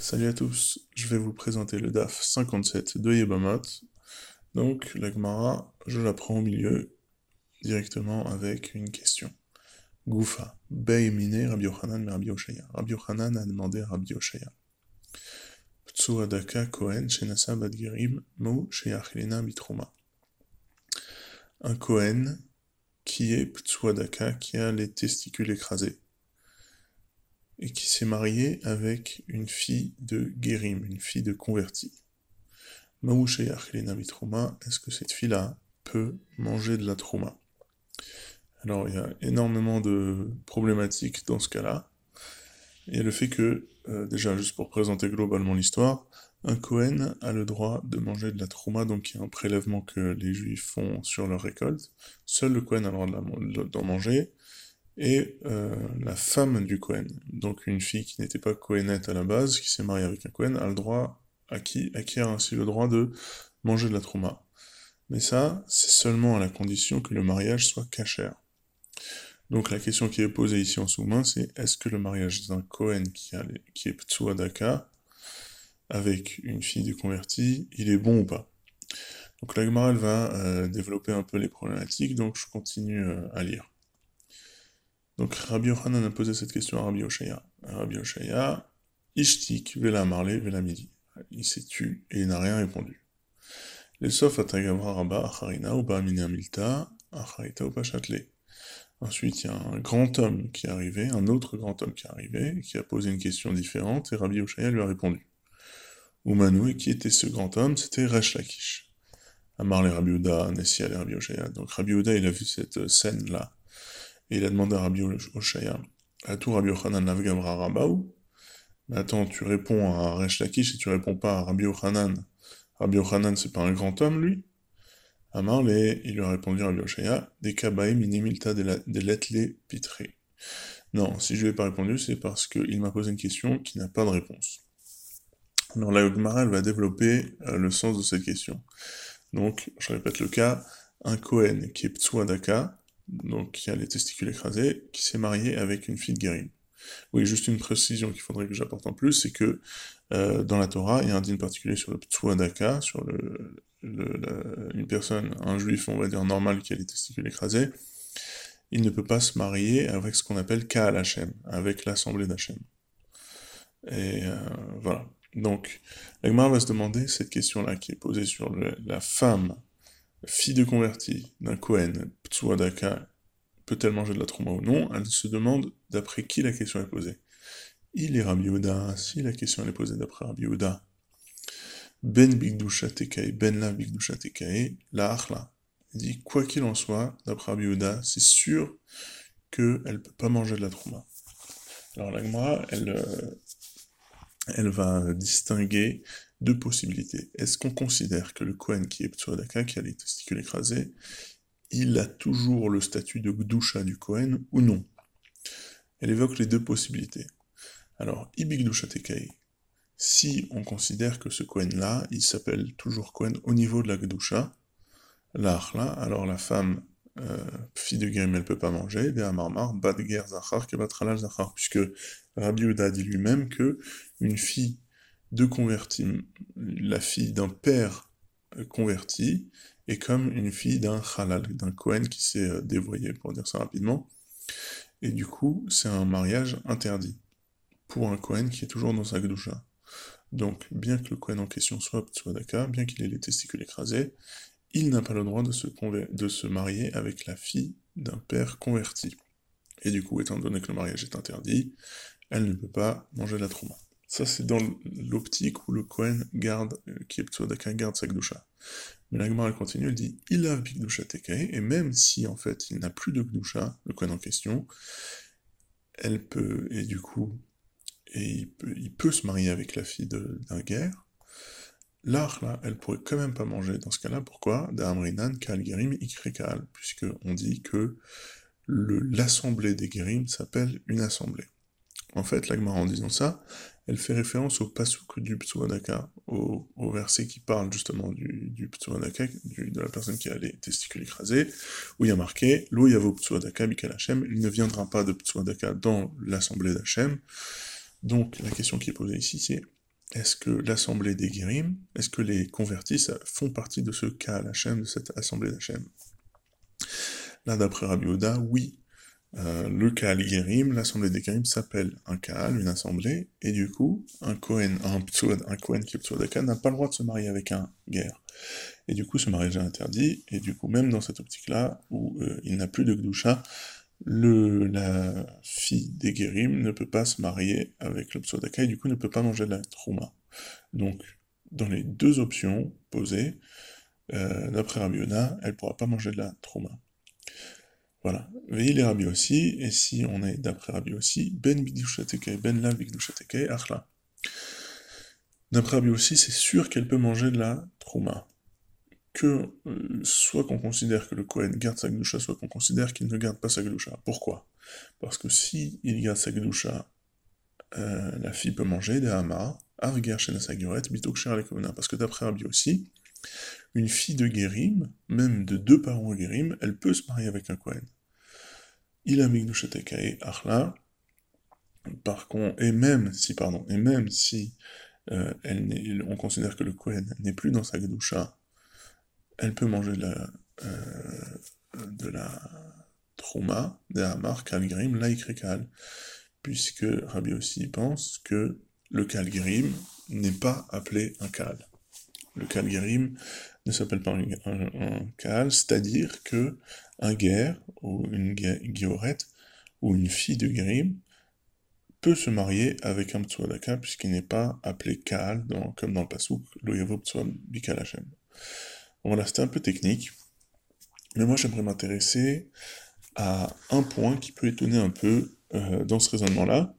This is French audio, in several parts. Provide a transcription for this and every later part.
Salut à tous, je vais vous présenter le DAF 57 de Yebamot. Donc la Gemara, je la prends au milieu directement avec une question. Goufa, Beimine Rabbi Yochanan Rabbi Yoshaya. Rabbi Yochanan a demandé à Rabbi Yoshaya. Ptsuadaka Kohen Shenasa Badgirim Mo Sheyachilena Bitruma. Un Kohen qui est Ptsuadaka, qui a les testicules écrasés et qui s'est marié avec une fille de Guérim, une fille de converti. Est-ce que cette fille-là peut manger de la trouma Alors, il y a énormément de problématiques dans ce cas-là. Il y a le fait que, euh, déjà, juste pour présenter globalement l'histoire, un Kohen a le droit de manger de la trouma, donc il y a un prélèvement que les Juifs font sur leur récolte. Seul le Kohen a le droit d'en manger, et euh, la femme du Cohen, donc une fille qui n'était pas Cohenette à la base, qui s'est mariée avec un Cohen, a le droit, acquis, acquiert ainsi le droit de manger de la trauma. Mais ça, c'est seulement à la condition que le mariage soit cachère. Donc la question qui est posée ici en sous-main, c'est est-ce que le mariage d'un Cohen qui, a qui est Ptsuadaka, avec une fille de convertie, il est bon ou pas? Donc la va euh, développer un peu les problématiques, donc je continue euh, à lire. Donc Rabbi Yochanan a posé cette question à Rabbi Oshaya. Rabbi Oshaya, Ishtik, Vela Marley, Vela Midi. Il s'est tu et il n'a rien répondu. Les sauf Atagavra Rabba Acharina ou Milta, Acharita ou Pachatle. Ensuite, il y a un grand homme qui est arrivé, un autre grand homme qui est arrivé, qui a posé une question différente, et Rabbi Oshaya lui a répondu. Oumanou, et qui était ce grand homme? C'était Resh Lakish. Amar Rabbi Uda, Nessia les Rabbi Oshaya. Donc Rabbi Uda, il a vu cette scène-là et il a demandé à Rabbi Oshaya, à tout Rabbi Yochanan Lavgavra Rabaou, mais attends, tu réponds à Resh Lakish et tu réponds pas à Rabbi Yochanan. Rabbi Yochanan, c'est pas un grand homme, lui Amar, il lui a répondu Rabbi Oshaya, des kabaï minimilta de letle pitré. Non, si je lui ai pas répondu, c'est parce qu'il m'a posé une question qui n'a pas de réponse. Alors la Yogmara, elle va développer euh, le sens de cette question. Donc, je répète le cas, un Kohen qui est Ptsuadaka, donc qui a les testicules écrasés, qui s'est marié avec une fille de Guérim. Oui, juste une précision qu'il faudrait que j'apporte en plus, c'est que euh, dans la Torah, il y a un dîme particulier sur le Ptsuadaka, sur une personne, un juif, on va dire normal, qui a les testicules écrasés, il ne peut pas se marier avec ce qu'on appelle Kaal Hashem, avec l'assemblée d'Hachem. Et euh, voilà. Donc, l'Agmar va se demander cette question-là qui est posée sur la femme fille de converti d'un Kohen, Ptsuadaka, peut-elle manger de la trauma ou non? Elle se demande d'après qui la question est posée. Il est Rabbi Yehuda, si la question est posée d'après Rabbi Yehuda, Ben Bigdusha Tekae, Ben La Bigdusha Tekae, la Achla. Il dit, quoi qu'il en soit, d'après Rabbi Yehuda, c'est sûr qu'elle ne peut pas manger de la trauma. Alors la elle, euh, elle va distinguer deux possibilités. Est-ce qu'on considère que le Kohen qui est Ptsuadaka, qui a les testicules écrasés, il a toujours le statut de Gdusha du Kohen ou non? Elle évoque les deux possibilités. Alors, Ibi Gdusha Tekai, si on considère que ce Kohen-là, il s'appelle toujours Kohen au niveau de la Gdusha, là, alors la femme, euh, fille de Grim, elle peut pas manger, de Amarmar, Bad Ger Zachar, Kebatralal Zachar, puisque Rabbi Uda dit lui-même que une fille de convertis, la fille d'un père euh, converti est comme une fille d'un halal, d'un Kohen qui s'est euh, dévoyé, pour dire ça rapidement. Et du coup, c'est un mariage interdit pour un Kohen qui est toujours dans sa gdoucha. Donc, bien que le Kohen en question soit d'accord, bien qu'il ait les testicules écrasés, il n'a pas le droit de se, de se marier avec la fille d'un père converti. Et du coup, étant donné que le mariage est interdit, elle ne peut pas manger la trauma. Ça, c'est dans l'optique où le Kohen garde, euh, qui est Ptsodaka, garde sa Gdusha. Mais la elle continue, elle dit il a Bigdusha Tekae, et même si en fait il n'a plus de Gdusha, le Kohen en question, elle peut, et du coup, et il peut, se marier avec la fille d'un guerre. L'art, là, elle pourrait quand même pas manger dans ce cas-là. Pourquoi? D'Amrinan, Kal Gerim, puisque on dit que l'assemblée des Gerim s'appelle une assemblée. En fait, l'Agmar, en disant ça, elle fait référence au pasuk du Ptsuadaka, au, au, verset qui parle justement du, du de la personne qui a les testicules écrasés, où il y a marqué Lo yavo Ptsuadaka Mikal Hashem, il ne viendra pas de Ptsuadaka dans l'assemblée d'Hachem. Donc, la question qui est posée ici, c'est est-ce que l'assemblée des Guérim, est-ce que les convertis font partie de ce cas Hachem, de cette assemblée d'Hachem? Là, d'après Rabbi Oda, oui. Euh, le Kaal Guérim, l'assemblée des Guérim s'appelle un Kaal, une assemblée, et du coup, un Kohen, un, un Kohen qui est n'a pas le droit de se marier avec un guerre. Et du coup, ce mariage est interdit, et du coup, même dans cette optique-là, où il n'a plus de Gdusha, le, la fille des Guérim ne peut pas se marier avec le Psodaka, et du coup ne peut pas manger de la Trouma. Donc, dans les deux options posées, d'après Rabbi Yona, elle ne pourra pas manger de la Trouma. Voilà. Veillez les Rabbi aussi, et si on est d'après Rabbi aussi, Ben Bigdushateke, Ben La Bigdushateke, Achla. D'après Rabbi aussi, c'est sûr qu'elle peut manger de la Trouma que euh, soit qu'on considère que le Kohen garde sa Gdusha, soit qu'on considère qu'il ne garde pas sa Gdusha. Pourquoi? Parce que si il garde sa Gdusha, euh, la fille peut manger des Hamar, Avger Shenasaguret, Bitokcher Parce que d'après Rabbi aussi, une fille de Guérim, même de deux parents Guérim, elle peut se marier avec un Kohen. Il a Migdushatekae Achla, par contre, et même si, pardon, et même si euh, elle on considère que le Kohen n'est plus dans sa Gdusha, elle peut manger de la, euh, de la des hamar, kalgrim, laikrekal, puisque Rabbi aussi pense que le kalgrim n'est pas appelé un kal. Le kalgrim ne s'appelle pas un, kal, c'est-à-dire que un guerre, ou une guillorette, ou une fille de grim, peut se marier avec un ptsuadaka, puisqu'il n'est pas appelé kal, comme dans le pasouk, loyevo ptsua bikal voilà, c'était un peu technique. Mais moi, j'aimerais m'intéresser à un point qui peut étonner un peu euh, dans ce raisonnement-là.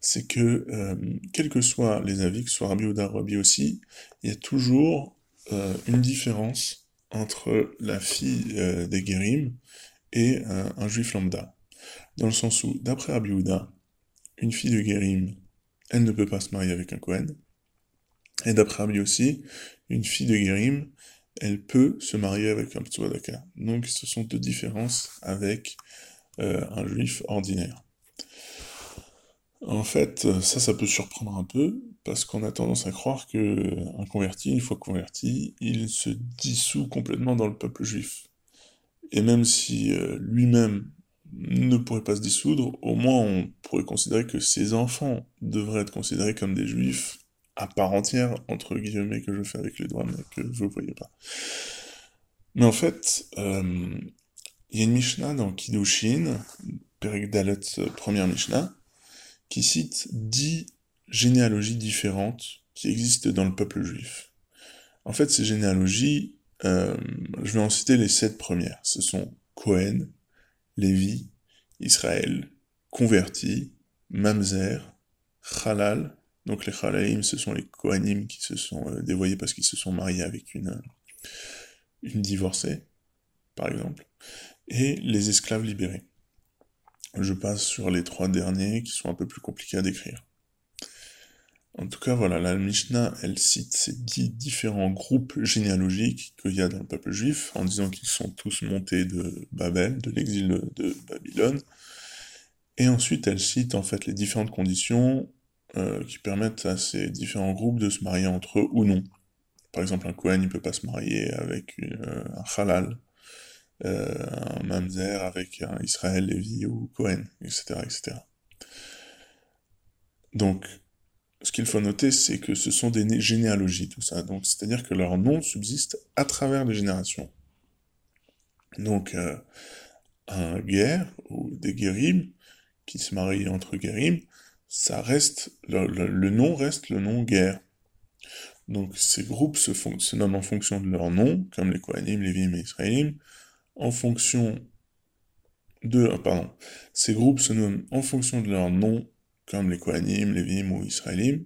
C'est que, euh, quels que soient les avis, que ce soit Rabbi ou aussi, il y a toujours euh, une différence entre la fille des Guérim et un juif lambda. Dans le sens où, d'après Rabbi une fille de Guérim, elle ne peut pas se marier avec un Kohen. Et d'après Rabbi aussi, une fille de Guérim, elle peut se marier avec un Ptsuadaka. Donc ce sont deux différences avec euh, un juif ordinaire. En fait, ça, ça peut surprendre un peu, parce qu'on a tendance à croire que un converti, une fois converti, il se dissout complètement dans le peuple juif. Et même si euh, lui-même ne pourrait pas se dissoudre, au moins on pourrait considérer que ses enfants devraient être considérés comme des juifs à part entière, entre guillemets, que je fais avec les doigts, mais que vous voyez pas. Mais en fait, euh, il y a une Mishnah dans Kiddushin, Perek Dalet, euh, première Mishnah, qui cite dix généalogies différentes qui existent dans le peuple juif. En fait, ces généalogies, euh, je vais en citer les sept premières. Ce sont Cohen, Lévi, Israël, converti, Mamzer, Halal, donc les Khalaïm, ce sont les Kohanim qui se sont euh, dévoyés parce qu'ils se sont mariés avec une, une divorcée, par exemple, et les esclaves libérés. Je passe sur les trois derniers qui sont un peu plus compliqués à décrire. En tout cas, voilà, la Mishnah, elle cite ces dix différents groupes généalogiques qu'il y a dans le peuple juif, en disant qu'ils sont tous montés de Babel, de l'exil de Babylone. Et ensuite, elle cite en fait les différentes conditions euh, qui permettent à ces différents groupes de se marier entre eux ou non. Par exemple, un Kohen, il peut pas se marier avec euh, un Halal, un Mamzer avec un Israël, Lévi ou Kohen, etc., etc. Donc, ce qu'il faut noter, c'est que ce sont des généalogies, tout ça. Donc, c'est-à-dire que leur nom subsiste à travers les générations. Donc, un guerre ou des guérim qui se marient entre guérim, ça reste, le, nom reste le nom guerre. Donc ces groupes se, nomment en fonction de leur nom, comme les Kohanim, les Vim et Israélim, en fonction de, ah, pardon, ces groupes se nomment en fonction de leur nom, comme les Kohanim, les Vim ou Israélim,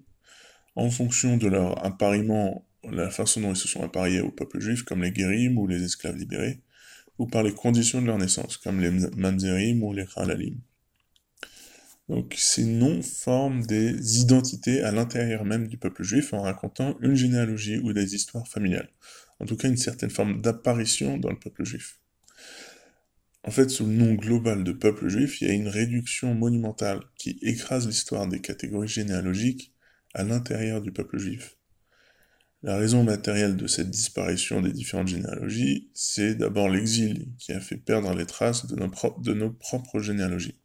en fonction de leur appariement, la façon dont ils se sont appariés au peuple juif, comme les Guérim ou les esclaves libérés, ou par les conditions de leur naissance, comme les Mamzerim ou les Khalalim. Donc ces noms forment des identités à l'intérieur même du peuple juif en racontant une généalogie ou des histoires familiales. En tout cas, une certaine forme d'apparition dans le peuple juif. En fait, sous le nom global de peuple juif, il y a une réduction monumentale qui écrase l'histoire des catégories généalogiques à l'intérieur du peuple juif. La raison matérielle de cette disparition des différentes généalogies, c'est d'abord l'exil qui a fait perdre les traces de nos, propres généalogies.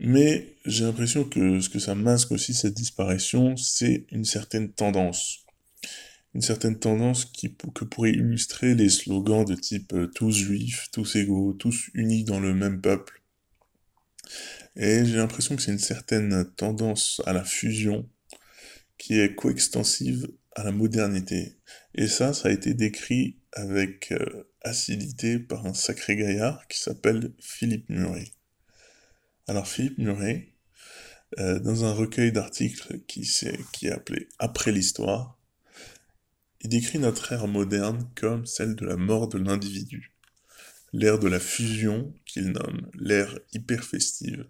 Mais j'ai l'impression que ce que ça masque aussi, cette disparition, c'est une certaine tendance. Une certaine tendance qui, que pourrait illustrer les slogans de type euh, tous juifs, tous égaux, tous unis dans le même peuple. Et j'ai l'impression que c'est une certaine tendance à la fusion qui est coextensive à la modernité. Et ça, ça a été décrit avec euh, acidité par un sacré gaillard qui s'appelle Philippe Murray. Alors Philippe Murray, euh, dans un recueil d'articles qui, qui est appelé Après l'histoire, il décrit notre ère moderne comme celle de la mort de l'individu, l'ère de la fusion qu'il nomme l'ère hyper festive.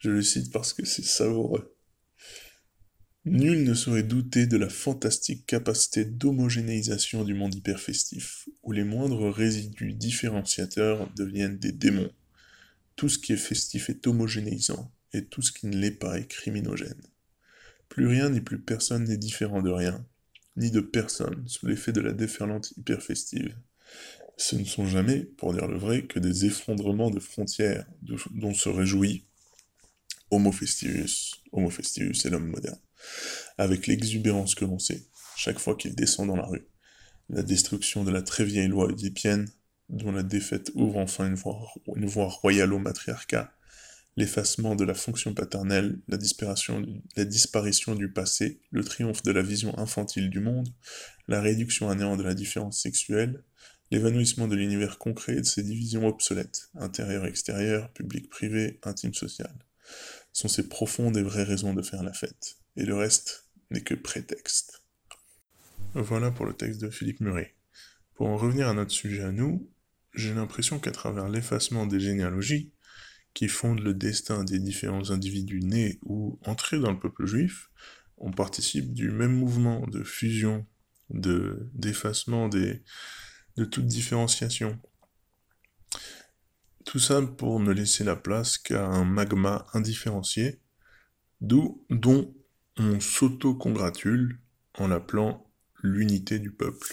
Je le cite parce que c'est savoureux. Nul ne saurait douter de la fantastique capacité d'homogénéisation du monde hyperfestif, où les moindres résidus différenciateurs deviennent des démons. Tout ce qui est festif est homogénéisant, et tout ce qui ne l'est pas est criminogène. Plus rien ni plus personne n'est différent de rien, ni de personne, sous l'effet de la déferlante hyperfestive. Ce ne sont jamais, pour dire le vrai, que des effondrements de frontières dont se réjouit Homo festivus. Homo festivus est l'homme moderne. Avec l'exubérance que l'on sait, chaque fois qu'il descend dans la rue. La destruction de la très vieille loi oedipienne, dont la défaite ouvre enfin une voie, une voie royale au matriarcat, l'effacement de la fonction paternelle, la disparition, la disparition du passé, le triomphe de la vision infantile du monde, la réduction à néant de la différence sexuelle, l'évanouissement de l'univers concret et de ses divisions obsolètes, intérieur-extérieur, public-privé, intime-social, sont ces profondes et vraies raisons de faire la fête, et le reste n'est que prétexte. Voilà pour le texte de Philippe Murray. Pour en revenir à notre sujet à nous, j'ai l'impression qu'à travers l'effacement des généalogies, qui fondent le destin des différents individus nés ou entrés dans le peuple juif, on participe du même mouvement de fusion, de d'effacement de toute différenciation. Tout ça pour ne laisser la place qu'à un magma indifférencié, d'où dont on s'auto-congratule en l'appelant l'unité du peuple.